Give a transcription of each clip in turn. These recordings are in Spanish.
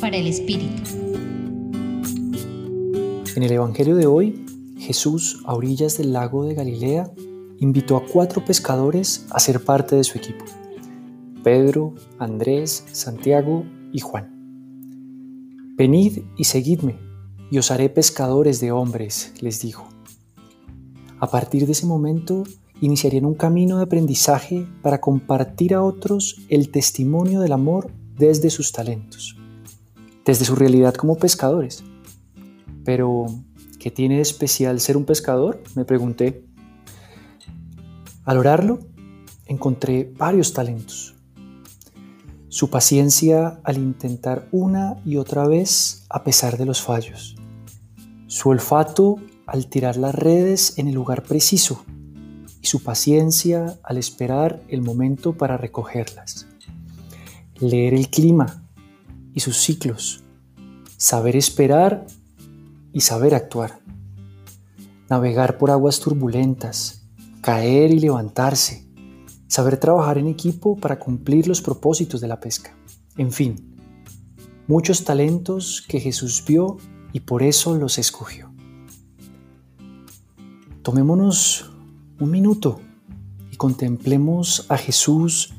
Para el Espíritu. En el Evangelio de hoy, Jesús, a orillas del lago de Galilea, invitó a cuatro pescadores a ser parte de su equipo. Pedro, Andrés, Santiago y Juan. Venid y seguidme, y os haré pescadores de hombres, les dijo. A partir de ese momento, iniciarían un camino de aprendizaje para compartir a otros el testimonio del amor desde sus talentos, desde su realidad como pescadores. Pero, ¿qué tiene de especial ser un pescador? Me pregunté. Al orarlo, encontré varios talentos. Su paciencia al intentar una y otra vez a pesar de los fallos. Su olfato al tirar las redes en el lugar preciso y su paciencia al esperar el momento para recogerlas. Leer el clima y sus ciclos, saber esperar y saber actuar. Navegar por aguas turbulentas, caer y levantarse, saber trabajar en equipo para cumplir los propósitos de la pesca. En fin, muchos talentos que Jesús vio y por eso los escogió. Tomémonos un minuto y contemplemos a Jesús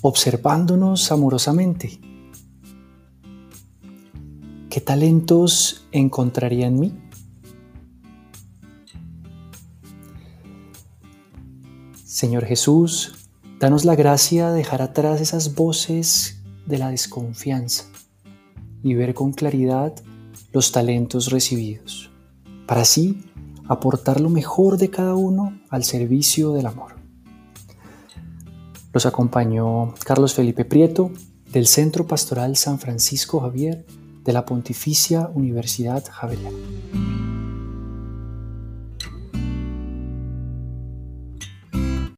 observándonos amorosamente. ¿Qué talentos encontraría en mí? Señor Jesús, danos la gracia de dejar atrás esas voces de la desconfianza y ver con claridad los talentos recibidos, para así aportar lo mejor de cada uno al servicio del amor. Los acompañó Carlos Felipe Prieto del Centro Pastoral San Francisco Javier de la Pontificia Universidad Javeriana.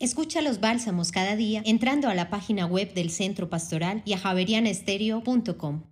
Escucha los bálsamos cada día entrando a la página web del Centro Pastoral y a javerianestereo.com.